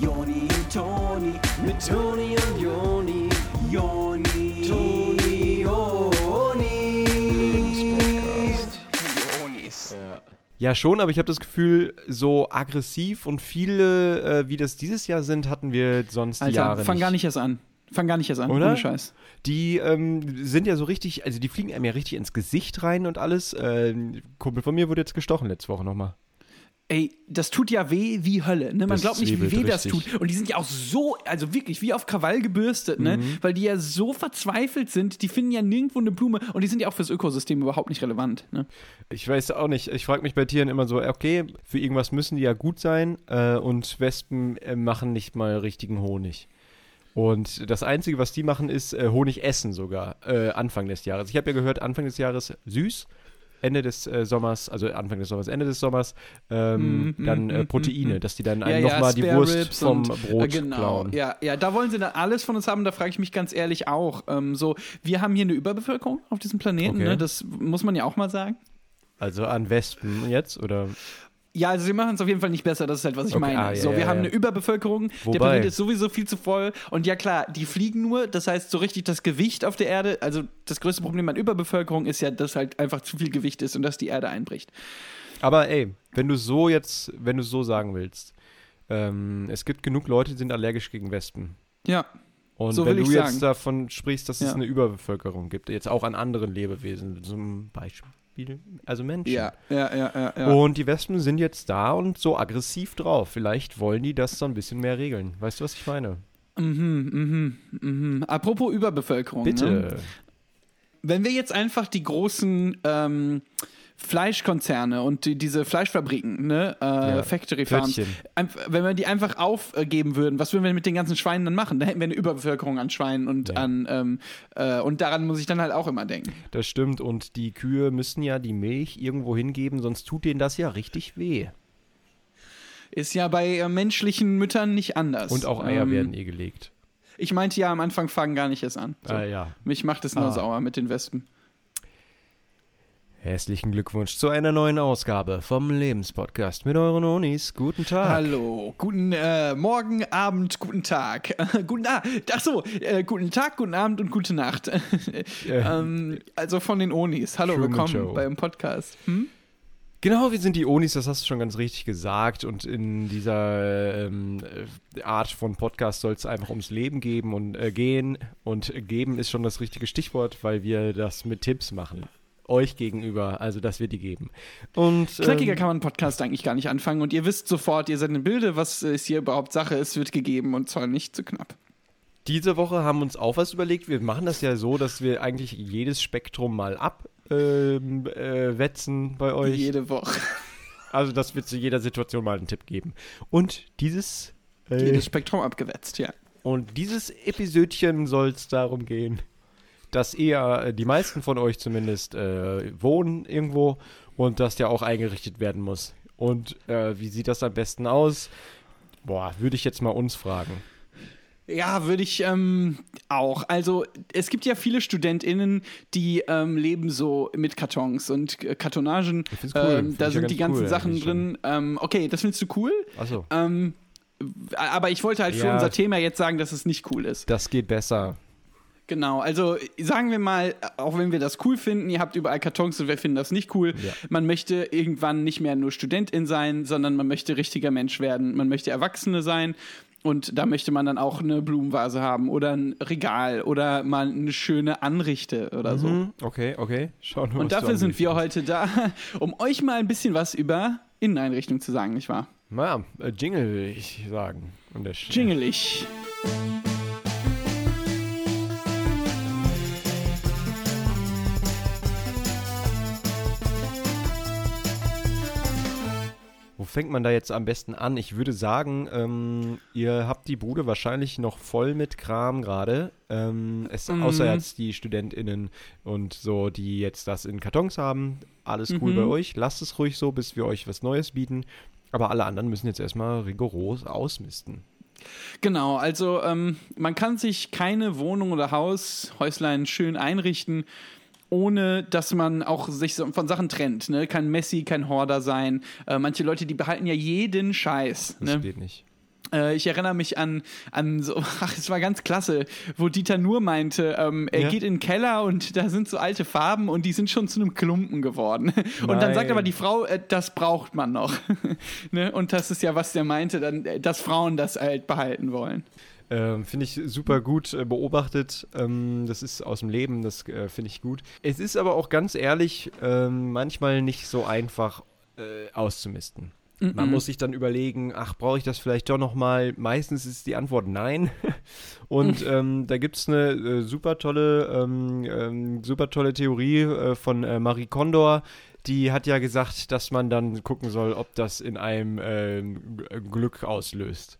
Joni und Toni, mit Toni und Joni, Joni, Toni, Joni. Ja, schon, aber ich habe das Gefühl, so aggressiv und viele, äh, wie das dieses Jahr sind, hatten wir sonst die Alter, Jahre fang nicht. gar nicht erst an. Fang gar nicht erst an, Oder? ohne Scheiß. Die ähm, sind ja so richtig, also die fliegen einem ja richtig ins Gesicht rein und alles. Äh, ein Kumpel von mir wurde jetzt gestochen letzte Woche nochmal. Ey, das tut ja weh wie Hölle. Ne? Man Das glaubt nicht, wie weh das richtig. tut. Und die sind ja auch so, also wirklich wie auf Krawall gebürstet, ne? Mhm. Weil die ja so verzweifelt sind. Die finden ja nirgendwo eine Blume und die sind ja auch fürs Ökosystem überhaupt nicht relevant. Ne? Ich weiß auch nicht. Ich frage mich bei Tieren immer so, okay, für irgendwas müssen die ja gut sein äh, und Wespen äh, machen nicht mal richtigen Honig. Und das Einzige, was die machen, ist äh, Honig essen sogar, äh, Anfang des Jahres. Ich habe ja gehört, Anfang des Jahres süß, Ende des äh, Sommers, also Anfang des Sommers, Ende des Sommers, ähm, Mm, dann äh, mm, Proteine, mm. dass die dann Ja, einem ja, nochmal die Wurst Ribs vom und, Brot äh, genau. klauen. Ja, ja, da wollen sie dann alles von uns haben, da frage ich mich ganz ehrlich auch. Ähm, so, wir haben hier eine Überbevölkerung auf diesem Planeten, Okay. ne? das muss man ja auch mal sagen. Also an Wespen jetzt, oder? Ja, also sie machen es auf jeden Fall nicht besser, das ist halt, was ich Okay, meine. ah, so, wir ja, haben ja. eine Überbevölkerung, der Wobei- Planet ist sowieso viel zu voll und ja klar, die fliegen nur, das heißt so richtig das Gewicht auf der Erde, also das größte Problem an Überbevölkerung ist ja, dass halt einfach zu viel Gewicht ist und dass die Erde einbricht. Aber ey, wenn du so jetzt, wenn du so sagen willst, ähm, es gibt genug Leute, die sind allergisch gegen Wespen. Ja, Und So wenn du jetzt sagen. davon sprichst, dass es Ja. eine Überbevölkerung gibt, jetzt auch an anderen Lebewesen, zum Beispiel, also Menschen. ja, ja, ja, ja. ja. Und die Wespen sind jetzt da und so aggressiv drauf. Vielleicht wollen die das so ein bisschen mehr regeln. Weißt du, was ich meine? Mhm, mhm, mhm. Apropos Überbevölkerung. Ne? Bitte. Wenn wir jetzt einfach die großen ähm, Fleischkonzerne und die, diese Fleischfabriken, ne, äh, Ja, Factory Farms, wenn wir die einfach aufgeben würden, was würden wir mit den ganzen Schweinen dann machen? Da hätten wir eine Überbevölkerung an Schweinen und Ja. an ähm, äh, und daran muss ich dann halt auch immer denken. Das stimmt. Und die Kühe müssen ja die Milch irgendwo hingeben, sonst tut denen das ja richtig weh. Ist ja bei äh, menschlichen Müttern nicht anders. Und auch Eier Ähm, werden eh gelegt. Ich meinte ja am Anfang fangen gar nicht erst an. So. Ah, ja. Mich macht es nur Ah. sauer mit den Wespen. Herzlichen Glückwunsch zu einer neuen Ausgabe vom Lebenspodcast mit euren Onis. Guten Tag. Hallo, guten äh, Morgen, Abend, guten Tag. guten, ah, ach so, äh, guten Tag, guten Abend und gute Nacht. ähm, also von den Onis. Hallo, Truman willkommen Show. beim Podcast. Hm? Genau, wir sind die Onis, das hast du schon ganz richtig gesagt. Und in dieser ähm, äh, Art von Podcast soll es einfach ums Leben geben und äh, gehen. Und geben ist schon das richtige Stichwort, weil wir das mit Tipps machen. Euch gegenüber, also dass wir die geben. Und Knackiger ähm, kann man einen Podcast eigentlich gar nicht anfangen und ihr wisst sofort, ihr seid im Bilde, was ist hier überhaupt Sache, es wird gegeben und zwar nicht zu knapp. diese Woche haben wir uns auch was überlegt. Wir machen das ja so, dass wir eigentlich jedes Spektrum mal abwetzen äh, wetzen bei euch. Jede Woche. Also, dass wir zu jeder Situation mal einen Tipp geben. Und dieses äh, Jedes Spektrum abgewetzt, ja. Und dieses Episödchen soll es darum gehen, dass ihr, äh, die meisten von euch zumindest, äh, wohnen irgendwo und das ja auch eingerichtet werden muss. Und äh, wie sieht das am besten aus? Boah, würde ich jetzt mal uns fragen. Ja, würde ich ähm, auch. Also es gibt ja viele StudentInnen, die ähm, leben so mit Kartons und äh, Kartonagen. Find's cool. Ähm, da ich ja sind die ganz ganzen cool Sachen drin. Ähm, okay, das findest du cool. Achso, Ähm, aber ich wollte halt für Ja. unser Thema jetzt sagen, dass es nicht cool ist. das geht besser. Genau, also sagen wir mal, auch wenn wir das cool finden, ihr habt überall Kartons und wir finden das nicht cool, Ja. man möchte irgendwann nicht mehr nur Studentin sein, sondern man möchte richtiger Mensch werden, man möchte Erwachsene sein und da möchte man dann auch eine Blumenvase haben oder ein Regal oder mal eine schöne Anrichte oder so. Mhm, okay, okay. Schauen wir Und was du dafür sind wir heute da, um euch mal ein bisschen was über Inneneinrichtung zu sagen, nicht wahr? Na, äh, Jingle will ich sagen. Und der fängt man da jetzt am besten an? Ich würde sagen, ähm, ihr habt die Bude wahrscheinlich noch voll mit Kram gerade. Ähm, es, Mhm. Außer jetzt die StudentInnen und so, die jetzt das in Kartons haben. Alles cool Mhm. bei euch. Lasst es ruhig so, bis wir euch was Neues bieten. Aber alle anderen müssen jetzt erstmal rigoros ausmisten. Genau, also ähm, man kann sich keine Wohnung oder Haus, Häuslein schön einrichten, ohne dass man auch sich von Sachen trennt. Ne? Kein Messi, kein Horder sein. Äh, manche Leute, die behalten ja jeden Scheiß. Das Ne? geht nicht. Äh, ich erinnere mich an, an so, ach, es war ganz klasse, wo Dieter nur meinte, ähm, er Ja. geht in den Keller und da sind so alte Farben und die sind schon zu einem Klumpen geworden. Und dann sagt Nein. aber die Frau, äh, das braucht man noch. ne? Und das ist ja, was der meinte, dann, äh, dass Frauen das halt behalten wollen. Ähm, finde ich super gut äh, beobachtet. Ähm, das ist aus dem Leben, das äh, finde ich gut. Es ist aber auch ganz ehrlich ähm, manchmal nicht so einfach äh, auszumisten. Man muss sich dann überlegen, ach, brauche ich das vielleicht doch nochmal? Meistens ist die Antwort nein. Und ähm, da gibt es eine äh, super tolle, ähm, ähm, super tolle Theorie äh, von äh, Marie Kondo. Die hat ja gesagt, dass man dann gucken soll, ob das in einem G- Glück auslöst.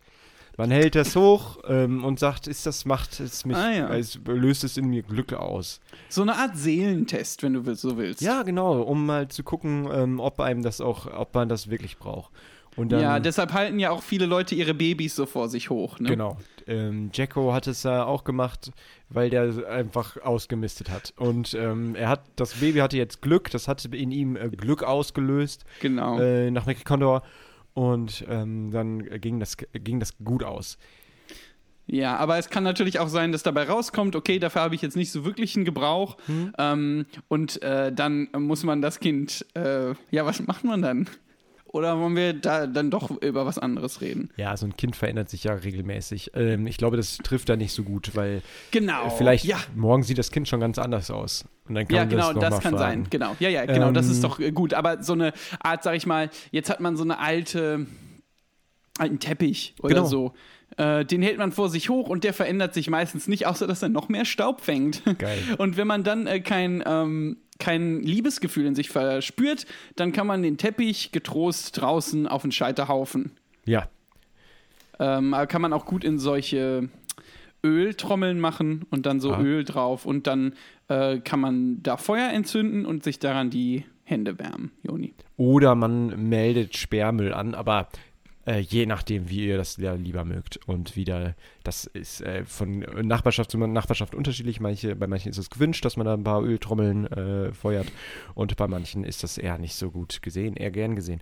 Man hält das hoch ähm, und sagt, ist das macht es mich, Ah, ja. es löst es in mir Glück aus. So eine Art Seelentest, wenn du so willst. Ja, genau, um mal zu gucken, ähm, ob einem das auch, ob man das wirklich braucht. Und dann, ja, deshalb halten ja auch viele Leute ihre Babys so vor sich hoch. Ne? Genau. Ähm, Jacko hat es ja auch gemacht, weil der einfach ausgemistet hat. Und ähm, er hat, das Baby hatte jetzt Glück, das hat in ihm äh, Glück ausgelöst Genau. äh, nach Condor. Und ähm, dann ging das, ging das gut aus. Ja, aber es kann natürlich auch sein, dass dabei rauskommt, okay, dafür habe ich jetzt nicht so wirklich einen Gebrauch. Ähm, und äh, dann muss man das Kind, äh, ja, was macht man dann? Oder wollen wir da dann doch über was anderes reden? Ja, so ein Kind verändert sich ja regelmäßig. Ähm, ich glaube, das trifft da nicht so gut, weil Genau. äh, vielleicht Ja, morgen sieht das Kind schon ganz anders aus. Und dann kann ja man genau, das, noch das mal kann fragen. sein. Genau. Ja, ja, genau, das Ähm, ist doch äh, gut. Aber so eine Art, sag ich mal, jetzt hat man so eine alte, alten Teppich oder Genau. so. Äh, den hält man vor sich hoch und der verändert sich meistens nicht, außer dass er noch mehr Staub fängt. Geil. Und wenn man dann äh, kein, ähm, kein Liebesgefühl in sich verspürt, dann kann man den Teppich getrost draußen auf den Scheiterhaufen. Ja, Ähm, aber kann man auch gut in solche Öltrommeln machen und dann so Ah. Öl drauf und dann äh, kann man da Feuer entzünden und sich daran die Hände wärmen, Joni. Oder man meldet Sperrmüll an, aber äh, je nachdem, wie ihr das ja lieber mögt. Und wieder, das ist äh, von Nachbarschaft zu Nachbarschaft unterschiedlich. Manche, bei manchen ist es gewünscht, dass man da ein paar Öltrommeln äh, feuert. Und bei manchen ist das eher nicht so gut gesehen, eher gern gesehen.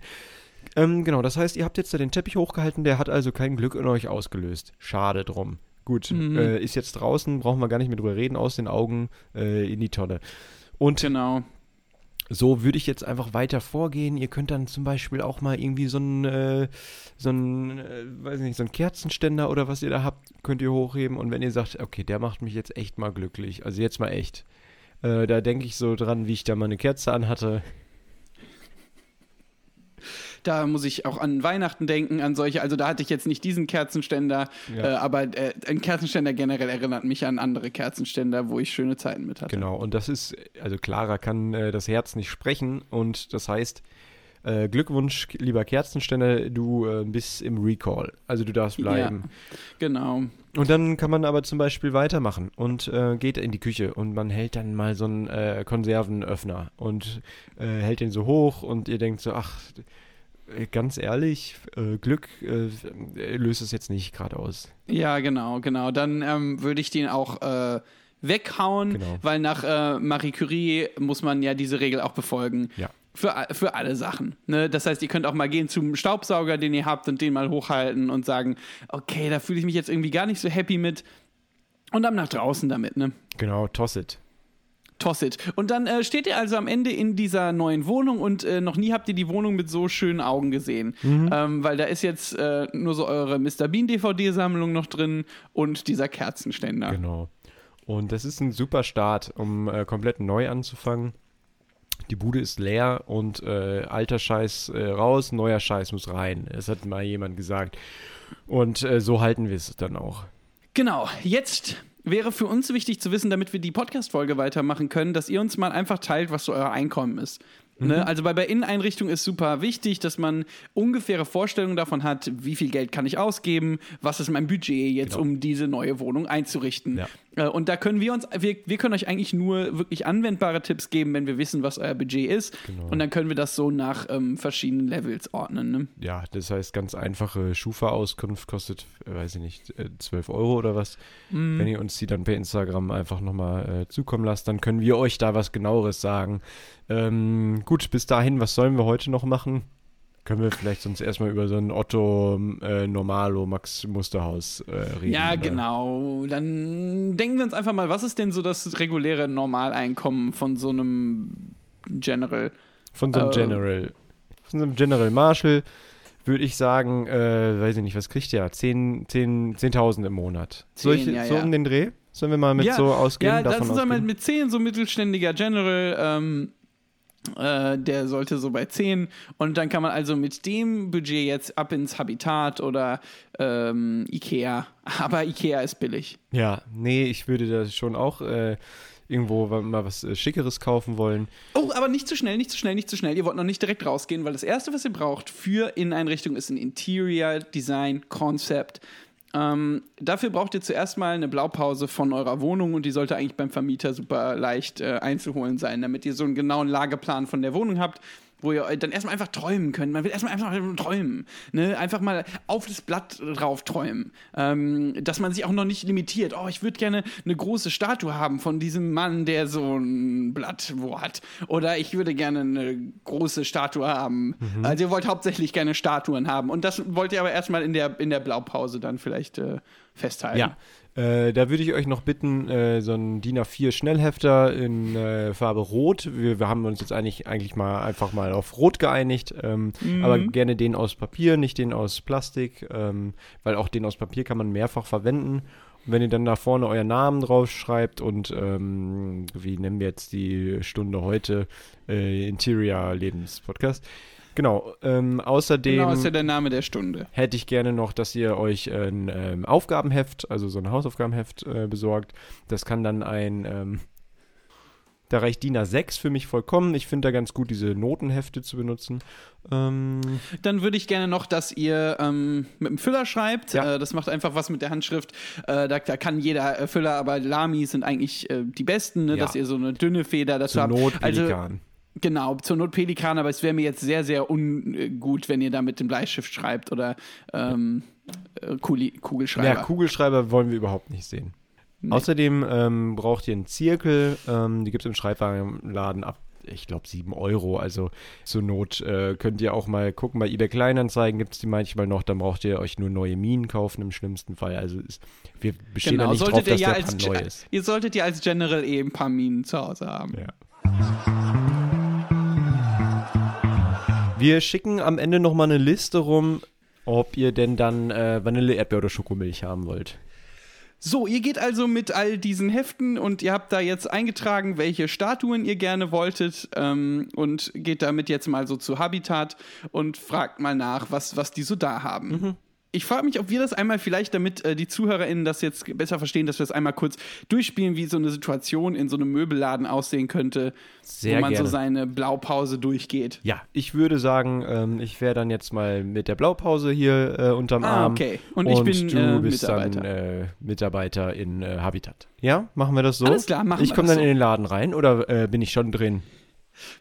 Ähm, genau, das heißt, ihr habt jetzt da den Teppich hochgehalten, der hat also kein Glück in euch ausgelöst. Schade drum. Gut, Mhm. äh, ist jetzt draußen, brauchen wir gar nicht mehr drüber reden, aus den Augen äh, in die Tonne. Und Genau. So würde ich jetzt einfach weiter vorgehen. Ihr könnt dann zum Beispiel auch mal irgendwie so einen, äh, so einen, äh, weiß nicht, so einen Kerzenständer oder was ihr da habt, könnt ihr hochheben. Und wenn ihr sagt, okay, der macht mich jetzt echt mal glücklich, also jetzt mal echt, äh, da denke ich so dran, wie ich da mal eine Kerze anhatte. Da muss ich auch an Weihnachten denken, an solche. Also da hatte ich jetzt nicht diesen Kerzenständer, Ja. äh, aber äh, ein Kerzenständer generell erinnert mich an andere Kerzenständer, wo ich schöne Zeiten mit hatte. Genau, und das ist, also Clara kann äh, das Herz nicht sprechen und das heißt, äh, Glückwunsch, lieber Kerzenständer, du äh, bist im Recall. Also du darfst bleiben. Genau. Und dann kann man aber zum Beispiel weitermachen und äh, geht in die Küche und man hält dann mal so einen äh, Konservenöffner und äh, hält den so hoch und ihr denkt so, ach, ganz ehrlich, äh, Glück äh, löst es jetzt nicht gerade aus. Ja, genau, genau. Dann ähm, würde ich den auch äh, weghauen, Genau. weil nach äh, Marie Curie muss man ja diese Regel auch befolgen. Ja. Für, für alle Sachen. Ne? Das heißt, ihr könnt auch mal gehen zum Staubsauger, den ihr habt, und den mal hochhalten und sagen, okay, da fühle ich mich jetzt irgendwie gar nicht so happy mit. Und dann nach draußen damit, ne? Genau, toss it. Toss it. Und dann äh, steht ihr also am Ende in dieser neuen Wohnung und äh, noch nie habt ihr die Wohnung mit so schönen Augen gesehen. Ähm, weil da ist jetzt äh, nur so eure Mr. Bean DVD-Sammlung noch drin und dieser Kerzenständer. Genau. Und das ist ein super Start, um äh, komplett neu anzufangen. Die Bude ist leer und äh, alter Scheiß äh, raus, neuer Scheiß muss rein. Es hat mal jemand gesagt. Und so halten wir es dann auch. Genau, jetzt wäre für uns wichtig zu wissen, damit wir die Podcast-Folge weitermachen können, dass ihr uns mal einfach teilt, was so euer Einkommen ist. Ne? Also bei, bei Inneneinrichtung ist super wichtig, dass man ungefähre Vorstellungen davon hat, wie viel Geld kann ich ausgeben, was ist mein Budget jetzt, Genau. um diese neue Wohnung einzurichten. Ja. Äh, Und da können wir uns, wir, wir können euch eigentlich nur wirklich anwendbare Tipps geben, wenn wir wissen, was euer Budget ist. Genau. Und dann können wir das so nach ähm, verschiedenen Levels ordnen. Ne? Ja, das heißt, ganz einfache Schufa-Auskunft kostet, äh, weiß ich nicht, äh, 12 Euro oder was. Wenn ihr uns die dann per Instagram einfach nochmal äh, zukommen lasst, dann können wir euch da was genaueres sagen. Ähm, gut, bis dahin, was sollen wir heute noch machen? Können wir vielleicht sonst erstmal über so ein Otto äh, Normalo Max Musterhaus äh, reden? Ja, genau. Dann denken wir uns einfach mal, was ist denn so das reguläre Normaleinkommen von so einem General? Von so einem Äh, General. Von so einem General Marshall würde ich sagen, äh, weiß ich nicht, was kriegt der? 10 10 10.000 im Monat. Zehn, Solche, ja, so ja. um den Dreh? Sollen wir mal mit Ja, so ausgehen? Ja, das davon ist einmal ausgehen? mit 10 so mittelständiger General. Ähm, äh, der sollte so bei 10 und dann kann man also mit dem Budget jetzt ab ins Habitat oder ähm, Ikea. Aber Ikea ist billig. Ja, nee, ich würde da schon auch äh, irgendwo mal was äh, Schickeres kaufen wollen. Oh, aber nicht zu schnell, nicht zu schnell, nicht zu schnell. Ihr wollt noch nicht direkt rausgehen, weil das erste, was ihr braucht für Inneneinrichtung, ist ein Interior Design Concept. Ähm, dafür braucht ihr zuerst mal eine Blaupause von eurer Wohnung und die sollte eigentlich beim Vermieter super leicht äh, einzuholen sein, damit ihr so einen genauen Lageplan von der Wohnung habt, wo ihr dann erstmal einfach träumen könnt. Man will erstmal einfach träumen. Ne? Einfach mal auf das Blatt drauf träumen. Ähm, dass man sich auch noch nicht limitiert. Oh, ich würde gerne eine große Statue haben von diesem Mann, der so ein Blatt wo hat. Oder ich würde gerne eine große Statue haben. Also ihr wollt hauptsächlich gerne Statuen haben. Und das wollt ihr aber erstmal in der, in der Blaupause dann vielleicht äh, festhalten. Ja. Äh, da würde ich euch noch bitten, äh, so ein DIN A4 Schnellhefter in äh, Farbe Rot. Wir, wir haben uns jetzt eigentlich, eigentlich mal einfach mal auf Rot geeinigt, ähm, aber gerne den aus Papier, nicht den aus Plastik, ähm, weil auch den aus Papier kann man mehrfach verwenden. Und wenn ihr dann da vorne euren Namen draufschreibt und ähm, wie nennen wir jetzt die Stunde heute, äh, Interior Lebenspodcast. Genau, ähm, außerdem Genau, ist ja der Name der Stunde. hätte ich gerne noch, dass ihr euch ein ähm, Aufgabenheft, also so ein Hausaufgabenheft äh, besorgt. Das kann dann ein, ähm, da reicht DIN A6 für mich vollkommen. Ich finde da ganz gut, diese Notenhefte zu benutzen. Ähm, Dann würde ich gerne noch, dass ihr ähm, mit dem Füller schreibt. Ja. Äh, das macht einfach was mit der Handschrift. Äh, da, da kann jeder äh, Füller, aber Lami sind eigentlich äh, die besten, ne? Ja. dass ihr so eine dünne Feder dazu zur habt. Not also Pelikan. Genau, zur Not Pelikan, aber es wäre mir jetzt sehr, sehr ungut, wenn ihr da mit dem Bleistift schreibt oder ähm, äh, Kuli Kugelschreiber. ja, Kugelschreiber wollen wir überhaupt nicht sehen. Außerdem ähm, braucht ihr einen Zirkel. Ähm, die gibt es im Schreibwarenladen ab, ich glaube, 7 Euro. Also zur Not äh, könnt ihr auch mal gucken. Bei eBay Kleinanzeigen gibt es die manchmal noch. Dann braucht ihr euch nur neue Minen kaufen im schlimmsten Fall. Also ist, wir bestehen genau, da nicht drauf, solltet ihr dass ja der als Pan neu ist. Ihr solltet ja als General eh ein paar Minen zu Hause haben. Ja. Wir schicken am Ende nochmal eine Liste rum, ob ihr denn dann äh, Vanille, Erdbeer oder Schokomilch haben wollt. So, ihr geht also mit all diesen Heften und ihr habt da jetzt eingetragen, welche Statuen ihr gerne wolltet ähm, und geht damit jetzt mal so zu Habitat und fragt mal nach, was, was die so da haben. Mhm. Ich frage mich, ob wir das einmal vielleicht, damit äh, die ZuhörerInnen das jetzt besser verstehen, dass wir das einmal kurz durchspielen, wie so eine Situation in so einem Möbelladen aussehen könnte, Sehr wo man gerne. so seine Blaupause durchgeht. Ja, ich würde sagen, ähm, ich wäre dann jetzt mal mit der Blaupause hier äh, unterm Ah, Arm. okay. Und ich bin, du äh, bist Mitarbeiter. dann äh, Mitarbeiter in äh, Habitat. Ja, machen wir das so? Alles klar, machen Ich wir komme das dann so. in den Laden rein oder äh, bin ich schon drin?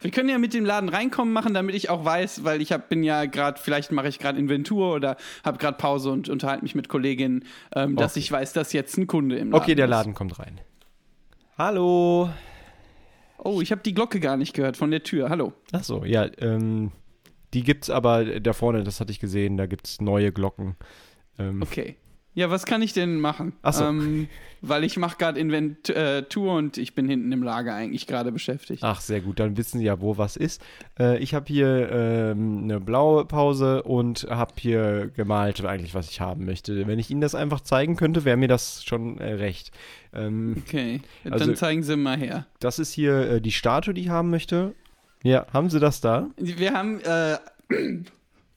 Wir können ja mit dem Laden reinkommen machen, damit ich auch weiß, weil ich hab, bin ja gerade, vielleicht mache ich gerade Inventur oder habe gerade Pause und unterhalte mich mit Kolleginnen, ähm, dass Okay. ich weiß, dass jetzt ein Kunde im Laden Okay, der ist. Laden kommt rein. Hallo. Oh, ich habe die Glocke gar nicht gehört von der Tür. Hallo. Ach so, ja, ähm, die gibt's aber da vorne, das hatte ich gesehen, da gibt's neue Glocken. Ähm, Okay. Ja, was kann ich denn machen? Ach so. Ähm, weil ich mache gerade Inventur und ich bin hinten im Lager eigentlich gerade beschäftigt. Ach, sehr gut, dann wissen Sie ja, wo was ist. Äh, ich habe hier ähm, eine blaue Pause und habe hier gemalt, eigentlich, was ich haben möchte. Wenn ich Ihnen das einfach zeigen könnte, wäre mir das schon äh, recht. Ähm, Okay, Also- dann zeigen Sie mal her. das ist hier äh, die Statue, die ich haben möchte. Ja, haben Sie das da? Wir haben, äh,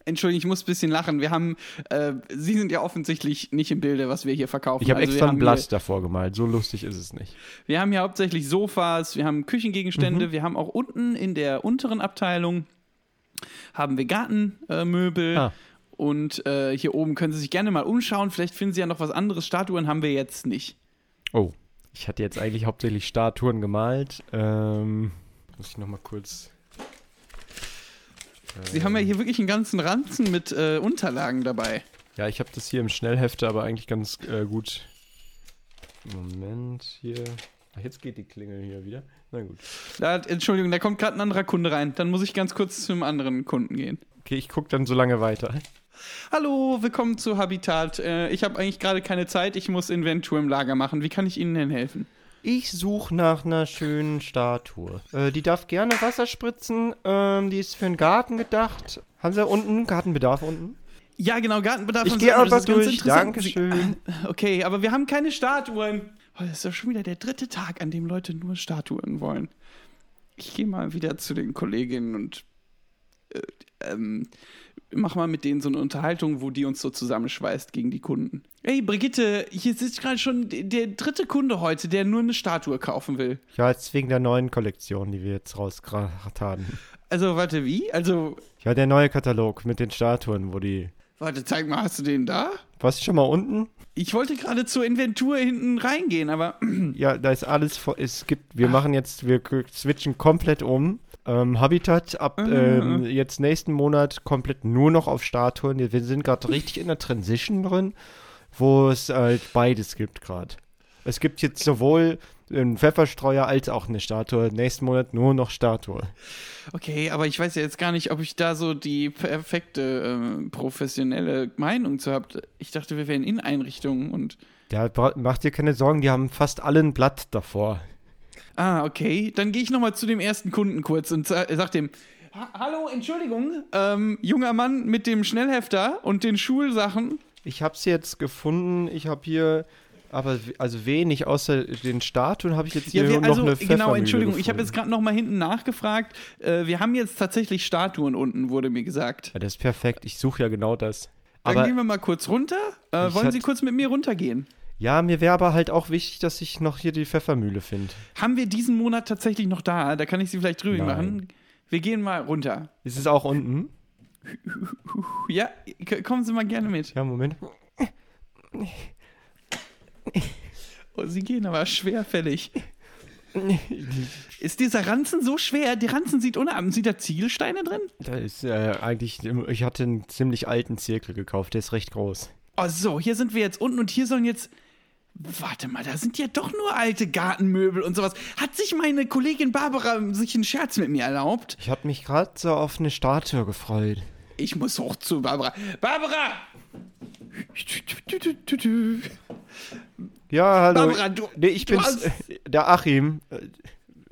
Entschuldigung, ich muss ein bisschen lachen. Wir haben, äh, Sie sind ja offensichtlich nicht im Bilde, was wir hier verkaufen. Ich habe Also extra ein Blatt davor gemalt. So lustig ist es nicht. Wir haben hier hauptsächlich Sofas, wir haben Mhm. Küchengegenstände, wir haben auch unten in der unteren Abteilung haben wir Gartenmöbel. Ah. Und äh, hier oben können Sie sich gerne mal umschauen. Vielleicht finden Sie ja noch was anderes. Statuen haben wir jetzt nicht. Oh, ich hatte jetzt eigentlich hauptsächlich Statuen gemalt. Ähm, muss ich nochmal kurz. Sie haben ja hier wirklich einen ganzen Ranzen mit äh, Unterlagen dabei. Ja, ich habe das hier im Schnellhefte, aber eigentlich ganz äh, gut. Moment, hier. Ach, jetzt geht die Klingel hier wieder. Na gut. Da, Entschuldigung, da kommt gerade ein anderer Kunde rein. Dann muss ich ganz kurz zum anderen Kunden gehen. Okay, ich gucke dann so lange weiter. Hallo, willkommen zu Habitat. Äh, ich habe eigentlich gerade keine Zeit. Ich muss Inventur im Lager machen. Wie kann ich Ihnen denn helfen? Ich suche nach einer schönen Statue. Äh, die darf gerne Wasser spritzen. Ähm, die ist für den Garten gedacht. Haben Sie da unten Gartenbedarf unten? Ja, genau, Gartenbedarf. Ich und gehe ganz durch. Dankeschön. Okay, aber wir haben keine Statuen. Oh, das ist doch schon wieder der dritte Tag, an dem Leute nur Statuen wollen. Ich gehe mal wieder zu den Kolleginnen und äh, ähm, mach mal mit denen so eine Unterhaltung, wo die uns so zusammenschweißt gegen die Kunden. Hey, Brigitte, hier sitzt gerade schon der dritte Kunde heute, der nur eine Statue kaufen will. Ja, jetzt wegen der neuen Kollektion, die wir jetzt rausgebracht haben. Also, warte, wie? Also, Ja, der neue Katalog mit den Statuen, wo die. warte, zeig mal, hast du den da? Was schon mal unten? Ich wollte gerade zur Inventur hinten reingehen, aber Ja, da ist alles. vor- Es gibt. Wir machen jetzt. Wir switchen komplett um. Ähm, Habitat ab ähm, jetzt nächsten Monat komplett nur noch auf Statuen. Wir sind gerade richtig in der Transition drin, wo es halt beides gibt gerade. Es gibt jetzt sowohl einen Pfefferstreuer als auch eine Statue. Nächsten Monat nur noch Statue. Okay, aber ich weiß ja jetzt gar nicht, ob ich da so die perfekte äh, professionelle Meinung zu habe. Ich dachte, wir wären in Einrichtungen und. Ja, mach dir keine Sorgen, die haben fast alle ein Blatt davor. Ah, okay. Dann gehe ich nochmal zu dem ersten Kunden kurz und sa sag dem: "Ha- Hallo, Entschuldigung, ähm, junger Mann mit dem Schnellhefter und den Schulsachen. Ich habe sie jetzt gefunden. Ich habe hier, aber also wenig außer den Statuen habe ich jetzt hier Ja, wir, noch also, eine genau, Entschuldigung, ich habe gefunden. jetzt gerade nochmal hinten nachgefragt. Äh, wir haben jetzt tatsächlich Statuen unten, wurde mir gesagt. Ja, das ist perfekt. Ich suche ja genau das. Dann Aber gehen wir mal kurz runter. Äh, wollen Sie kurz mit mir runtergehen? Ja, mir wäre aber halt auch wichtig, dass ich noch hier die Pfeffermühle finde. Haben wir diesen Monat tatsächlich noch da? Da kann ich Sie vielleicht drüber Nein. machen. Wir gehen mal runter. Ist es auch unten? Ja, kommen Sie mal gerne mit. Ja, Moment. Oh, Sie gehen aber schwerfällig. Ist dieser Ranzen so schwer? Der Ranzen sieht unabend. Sind da Ziegelsteine drin? Da ist äh, eigentlich, ich hatte einen ziemlich alten Zirkel gekauft, der ist recht groß. Oh, so, hier sind wir jetzt unten und hier sollen jetzt. Warte mal, da sind ja doch nur alte Gartenmöbel und sowas. Hat sich meine Kollegin Barbara sich einen Scherz mit mir erlaubt? Ich habe mich gerade so auf eine Statue gefreut. Ich muss hoch zu Barbara. Barbara! Ja, hallo. Barbara, du- nee, ich du bin's. hast- Der Achim.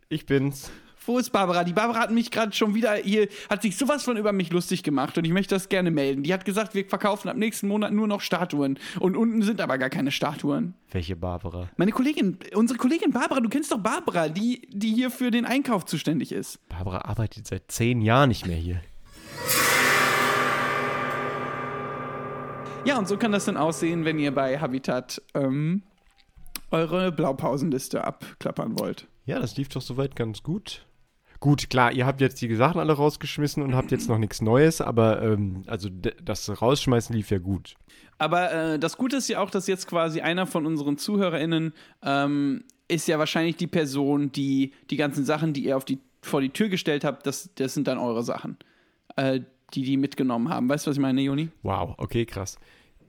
Ich bin's. Wo ist Barbara? Die Barbara hat mich gerade schon wieder hier, hat sich sowas von über mich lustig gemacht und ich möchte das gerne melden. Die hat gesagt, wir verkaufen ab nächsten Monat nur noch Statuen. Und unten sind aber gar keine Statuen. Welche Barbara? Meine Kollegin, unsere Kollegin Barbara, du kennst doch Barbara, die, die hier für den Einkauf zuständig ist. Barbara arbeitet seit zehn Jahren nicht mehr hier. Ja, und so kann das dann aussehen, wenn ihr bei Habitat ähm, eure Blaupausenliste abklappern wollt. Ja, das lief doch soweit ganz gut. Gut, klar, ihr habt jetzt die Sachen alle rausgeschmissen und habt jetzt noch nichts Neues, aber ähm, also das Rausschmeißen lief ja gut. Aber äh, das Gute ist ja auch, dass jetzt quasi einer von unseren ZuhörerInnen ähm, ist ja wahrscheinlich die Person, die die ganzen Sachen, die ihr auf die, vor die Tür gestellt habt, das, das sind dann eure Sachen. Äh, die die mitgenommen haben. Weißt du, was ich meine, Joni? Wow, okay, krass.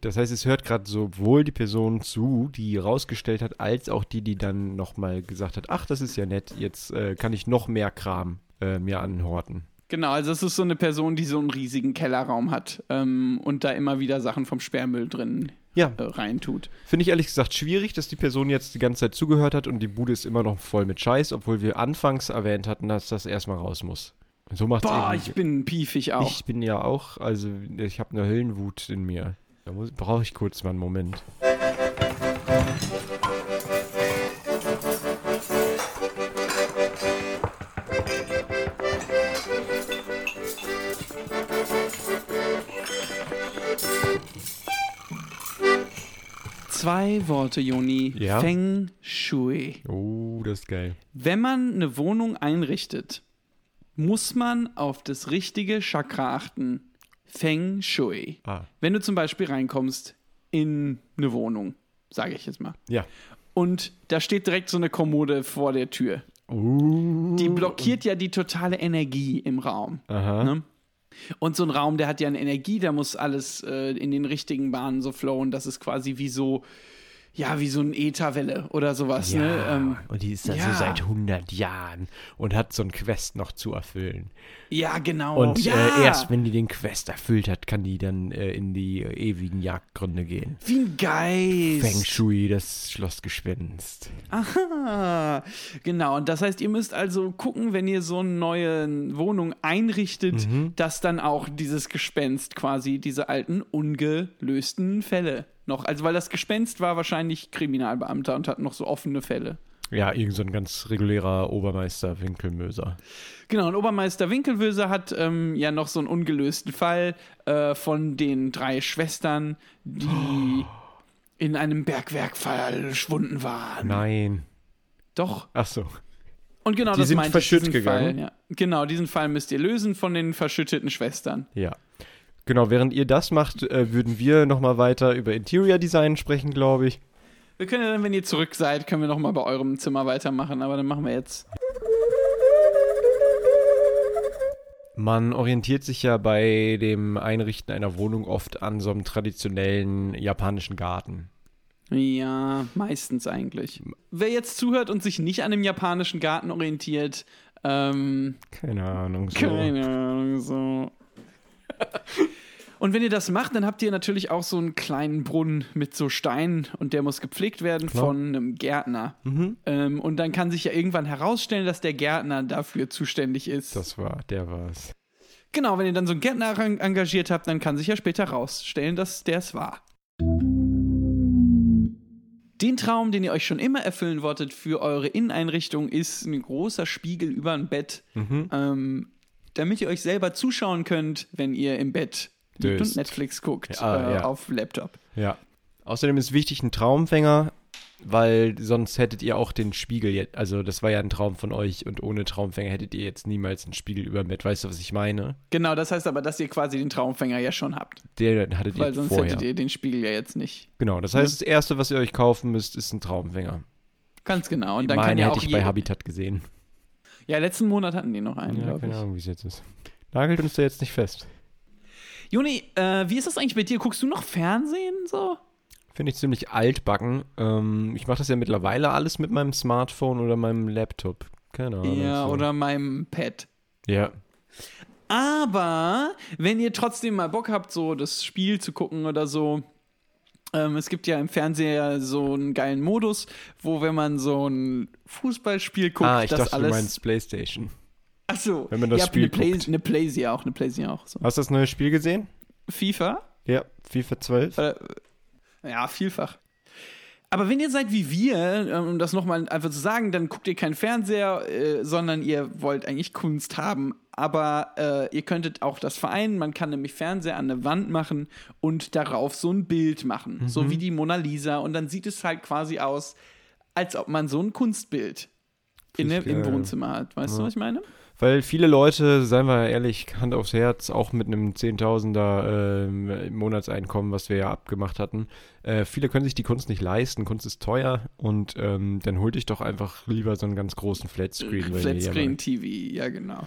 Das heißt, es hört gerade sowohl die Person zu, die rausgestellt hat, als auch die, die dann nochmal gesagt hat, ach, das ist ja nett, jetzt äh, kann ich noch mehr Kram äh, mir anhorten. Genau, also es ist so eine Person, die so einen riesigen Kellerraum hat ähm, und da immer wieder Sachen vom Sperrmüll drin Ja, äh, reintut. finde ich ehrlich gesagt schwierig, dass die Person jetzt die ganze Zeit zugehört hat und die Bude ist immer noch voll mit Scheiß, obwohl wir anfangs erwähnt hatten, dass das erstmal raus muss. So macht's Boah, ich bin piefig auch. Ich bin ja auch, also ich habe eine Höllenwut in mir. Da brauche ich kurz mal einen Moment. Zwei Worte, Joni. Ja? Feng Shui. Oh, das ist geil. Wenn man eine Wohnung einrichtet, muss man auf das richtige Chakra achten. Feng Shui. Ah, Wenn du zum Beispiel reinkommst in eine Wohnung, sage ich jetzt mal, ja. und da steht direkt so eine Kommode vor der Tür. Uh, Die blockiert ja die totale Energie im Raum. aha. Ne? Und so ein Raum, der hat ja eine Energie, da muss alles äh, in den richtigen Bahnen so flowen. Das ist quasi wie so, ja, wie so ein Ätherwelle oder sowas. Ja, Ne? Ähm, und die ist dann ja. so seit 100 Jahren und hat so ein Quest noch zu erfüllen. ja, genau. Und ja. äh, erst wenn die den Quest erfüllt hat, kann die dann äh, in die äh, ewigen Jagdgründe gehen. Wie ein Geist. Feng Shui, das Schlossgespenst. Aha, genau. Und das heißt, ihr müsst also gucken, wenn ihr so eine neue Wohnung einrichtet, dass dann auch dieses Gespenst quasi diese alten ungelösten Fälle noch. Also, weil das Gespenst war wahrscheinlich Kriminalbeamter und hat noch so offene Fälle. Ja, irgend so ein ganz regulärer Obermeister Winkelmöser. Genau, und Obermeister Winkelwöser hat ähm, ja noch so einen ungelösten Fall äh, von den drei Schwestern, die in einem Bergwerk verschwunden waren. Nein. Doch. Ach so. Und genau Die das sind meinte ich, verschütt diesen gegangen? Fall, ja. Genau, diesen Fall müsst ihr lösen von den verschütteten Schwestern. Ja. Genau, während ihr das macht, äh, würden wir nochmal weiter über Interior Design sprechen, glaube ich. Wir können ja dann, wenn ihr zurück seid, können wir nochmal bei eurem Zimmer weitermachen, aber dann machen wir jetzt. Man orientiert sich ja bei dem Einrichten einer Wohnung oft an so einem traditionellen japanischen Garten. Ja, meistens eigentlich. Wer jetzt zuhört und sich nicht an dem japanischen Garten orientiert, ähm, Keine Ahnung. So. Keine Ahnung, so. Und wenn ihr das macht, dann habt ihr natürlich auch so einen kleinen Brunnen mit so Steinen und der muss gepflegt werden Klar. von einem Gärtner. Mhm. Ähm, und dann kann sich ja irgendwann herausstellen, dass der Gärtner dafür zuständig ist. Das war, der war's. Genau, wenn ihr dann so einen Gärtner en- engagiert habt, dann kann sich ja später herausstellen, dass der es war. Den Traum, den ihr euch schon immer erfüllen wolltet für eure Inneneinrichtung, ist ein großer Spiegel über ein Bett, Mhm. ähm, damit ihr euch selber zuschauen könnt, wenn ihr im Bett liegt und. Netflix guckt Ja, äh, ja. auf Laptop. Ja. Außerdem ist wichtig ein Traumfänger, weil sonst hättet ihr auch den Spiegel jetzt. Also, das war ja ein Traum von euch und ohne Traumfänger hättet ihr jetzt niemals einen Spiegel über dem Bett. Weißt du, was ich meine? Genau, das heißt aber, dass ihr quasi den Traumfänger ja schon habt, Den hattet weil ihr sonst vorher. hättet ihr den Spiegel ja jetzt nicht. Genau, das heißt, das erste, was ihr euch kaufen müsst, ist ein Traumfänger. Ganz genau. Und dann kann Meine ja hätte auch ich bei Habitat gesehen. Ja, letzten Monat hatten die noch einen, Ja, glaube keine ich. Ahnung, wie es jetzt ist. Nagelt uns da jetzt nicht fest. Juni, äh, wie ist das eigentlich bei dir? Guckst du noch Fernsehen so? Finde ich ziemlich altbacken. Ähm, ich mache das ja mittlerweile alles mit meinem Smartphone oder meinem Laptop. Keine Ahnung. ja, so. oder meinem Pad. Ja. Aber wenn ihr trotzdem mal Bock habt, so das Spiel zu gucken oder so, ähm, es gibt ja im Fernseher so einen geilen Modus, wo wenn man so ein Fußballspiel guckt, ah, ich das dachte, du alles. meinst Playstation. Achso, wenn man das ja, Spiel eine, Play, guckt. eine Playsee auch, eine Playsee auch. So. Hast du das neue Spiel gesehen? FIFA? Ja, FIFA 12. Äh, ja, vielfach. Aber wenn ihr seid wie wir, ähm, um das nochmal einfach zu sagen, dann guckt ihr keinen Fernseher, äh, sondern ihr wollt eigentlich Kunst haben. Aber äh, ihr könntet auch das vereinen. Man kann nämlich Fernseher an eine Wand machen und darauf so ein Bild machen. Mhm. So wie die Mona Lisa. Und dann sieht es halt quasi aus, als ob man so ein Kunstbild in, im. Wohnzimmer hat. Weißt du, Ja. was ich meine? Weil viele Leute, seien wir ehrlich, Hand aufs Herz, auch mit einem Zehntausender ähm, Monatseinkommen, was wir ja abgemacht hatten, äh, viele können sich die Kunst nicht leisten. Kunst ist teuer und ähm, dann holt dich doch einfach lieber so einen ganz großen Flatscreen. ihr ja Flatscreen TV, ja genau.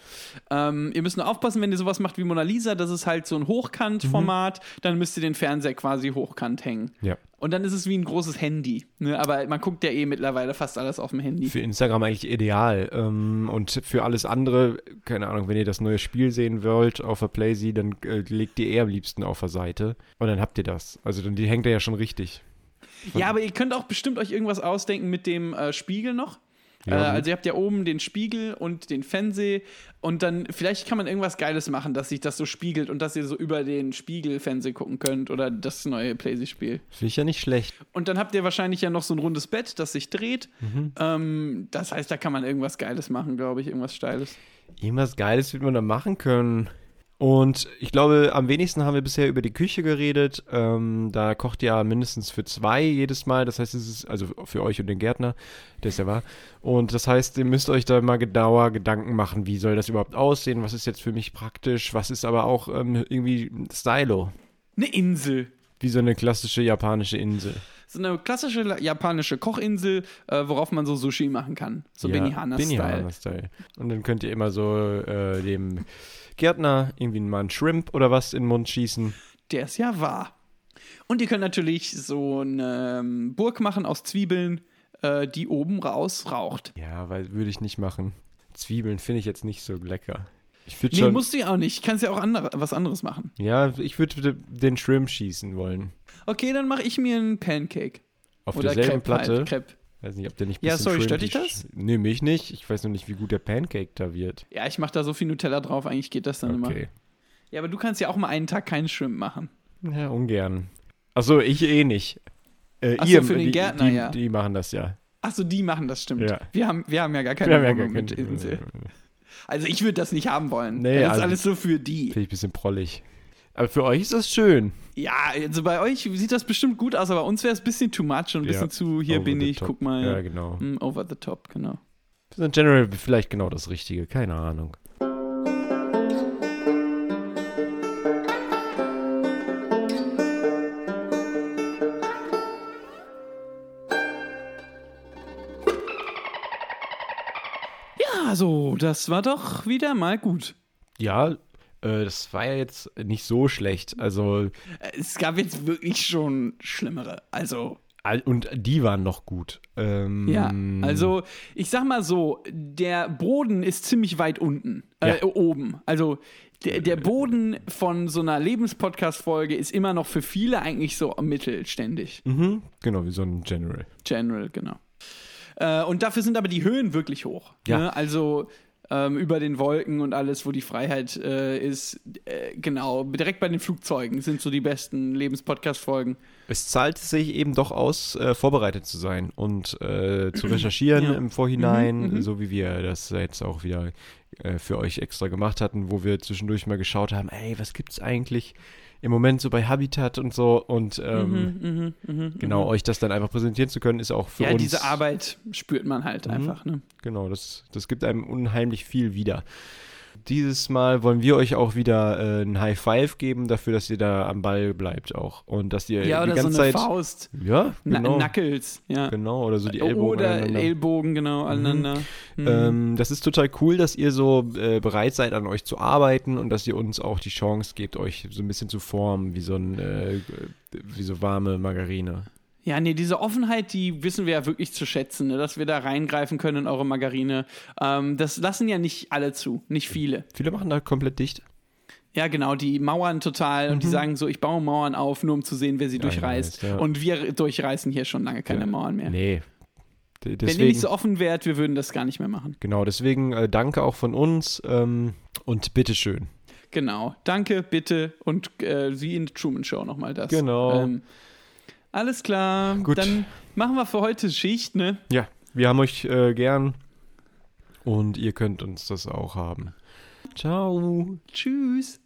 Ähm, ihr müsst nur aufpassen, wenn ihr sowas macht wie Mona Lisa, das ist halt so ein Hochkant-Format, dann müsst ihr den Fernseher quasi hochkant hängen. Ja. Und dann ist es wie ein großes Handy. Ne? Aber man guckt ja eh mittlerweile fast alles auf dem Handy. Für Instagram eigentlich ideal. Ähm, und für alles andere, keine Ahnung, wenn ihr das neue Spiel sehen wollt auf der Playsee, dann äh, legt ihr eher am liebsten auf der Seite. Und dann habt ihr das. Also dann die hängt er ja schon richtig. Ja, aber ihr könnt auch bestimmt euch irgendwas ausdenken mit dem äh, Spiegel noch. Ja, äh, also ihr habt ja oben den Spiegel und den Fernseher und dann vielleicht kann man irgendwas Geiles machen, dass sich das so spiegelt und dass ihr so über den Spiegel Fernseher gucken könnt oder das neue Playsee-Spiel. Finde ich ja nicht schlecht. Und dann habt ihr wahrscheinlich ja noch so ein rundes Bett, das sich dreht. Mhm. Ähm, das heißt, da kann man irgendwas Geiles machen, glaube ich, irgendwas Steiles. Irgendwas Geiles wird man da machen können. Und ich glaube, am wenigsten haben wir bisher über die Küche geredet. Ähm, da kocht ja mindestens für zwei jedes Mal. Das heißt, es ist also für euch und den Gärtner, der ist ja wahr. Und das heißt, ihr müsst euch da mal genauer Gedanken machen, wie soll das überhaupt aussehen? Was ist jetzt für mich praktisch? Was ist aber auch ähm, irgendwie Stylo? Eine Insel. Wie so eine klassische japanische Insel. So eine klassische la- japanische Kochinsel, äh, worauf man so Sushi machen kann. So Benihana-Style. Benihana-Style. Und dann könnt ihr immer so äh, dem Gärtner irgendwie mal einen Shrimp oder was in den Mund schießen. Der ist ja wahr. Und ihr könnt natürlich so eine ähm, Burg machen aus Zwiebeln, äh, die oben raus raucht. Ja, weil würde ich nicht machen. Zwiebeln finde ich jetzt nicht so lecker. Ich Nee, schon. musst du ja auch nicht. Kannst ja auch andere, was anderes machen. ja, ich würde den Shrimp schießen wollen. Okay, dann mache ich mir einen Pancake. Auf Oder derselben Crepe Platte. Halt, Crepe. Weiß nicht, ob der nicht Ja, sorry, stört dich das? Nee, mich nicht. Ich weiß noch nicht, wie gut der Pancake da wird. Ja, ich mache da so viel Nutella drauf, eigentlich geht das dann immer. Okay. Ja, aber du kannst ja auch mal einen Tag keinen Shrimp machen. Ja, ungern. Achso, ich eh nicht. Äh, Ach so, ihr, für den die, Gärtner, die, ja. Die machen das ja. Achso, die machen das stimmt. Ja. Wir, haben, wir haben ja gar keine Wir haben ja gar Wohnung mit Insel. Also ich würde das nicht haben wollen. Nee, das ist also- alles so für die. Finde ich ein bisschen prollig. Aber für euch ist das schön. Ja, also bei euch sieht das bestimmt gut aus, aber bei uns wäre es ein bisschen too much und ein bisschen Ja, zu, hier bin ich, top. guck mal. Ja, genau. Mm, over the top, genau. Für so ein General vielleicht genau das Richtige. Keine Ahnung. Ja, so, das war doch wieder mal gut. Ja, das war ja jetzt nicht so schlecht. Also, Äh, Es gab jetzt wirklich schon schlimmere. Also, und die waren noch gut. Ähm, ja, also ich sag mal so, der Boden ist ziemlich weit unten, äh, Ja. oben. Also der, der Boden von so einer Lebenspodcast-Folge ist immer noch für viele eigentlich so mittelständig. Mhm, genau, wie so ein General. General, genau. Äh, und dafür sind aber die Höhen wirklich hoch. Ja. Ne? Also ähm, über den Wolken und alles, wo die Freiheit äh, ist. Äh, genau, direkt bei den Flugzeugen sind so die besten Lebenspodcast-Folgen. Es zahlt sich eben doch aus, äh, vorbereitet zu sein und äh, zu recherchieren Ja. im Vorhinein, Mhm, mhm. so wie wir das jetzt auch wieder äh, für euch extra gemacht hatten, wo wir zwischendurch mal geschaut haben, ey, was gibt's eigentlich im Moment so bei Habitat und so und ähm, Mhm, mhm, mhm, genau, mhm. euch das dann einfach präsentieren zu können, ist auch für Ja, uns diese Arbeit spürt man halt Mhm. einfach. Ne? Genau, das, das gibt einem unheimlich viel wieder. Dieses Mal wollen wir euch auch wieder äh, ein High Five geben dafür, dass ihr da am Ball bleibt auch und dass ihr Ja, die so ganze eine Zeit Faust. ja Na genau Knuckles, ja. genau oder so die Ellbogen oder aneinander. Ellbogen, genau, aneinander. Mhm. Ähm, das ist total cool, dass ihr so äh, bereit seid, an euch zu arbeiten und dass ihr uns auch die Chance gebt, euch so ein bisschen zu formen, wie so ein äh, wie so warme Margarine. Ja, nee, diese Offenheit, die wissen wir ja wirklich zu schätzen, ne? dass wir da reingreifen können in eure Margarine. Ähm, das lassen ja nicht alle zu, nicht viele. Viele machen da komplett dicht. Ja, genau, die mauern total und die sagen so, ich baue Mauern auf, nur um zu sehen, wer sie durchreißt. weiß, ja. Und wir durchreißen hier schon lange keine Ja. Mauern mehr. Nee. D- Wenn ihr Deswegen, nicht so offen wärt, wir würden das gar nicht mehr machen. genau, deswegen äh, danke auch von uns ähm, und bitteschön. Genau. Danke, bitte und äh, wie in der Truman Show nochmal das. Genau. Ähm, alles klar. Gut. Dann machen wir für heute Schicht, ne? Ja, wir haben euch äh, gern und ihr könnt uns das auch haben. Ciao. Tschüss.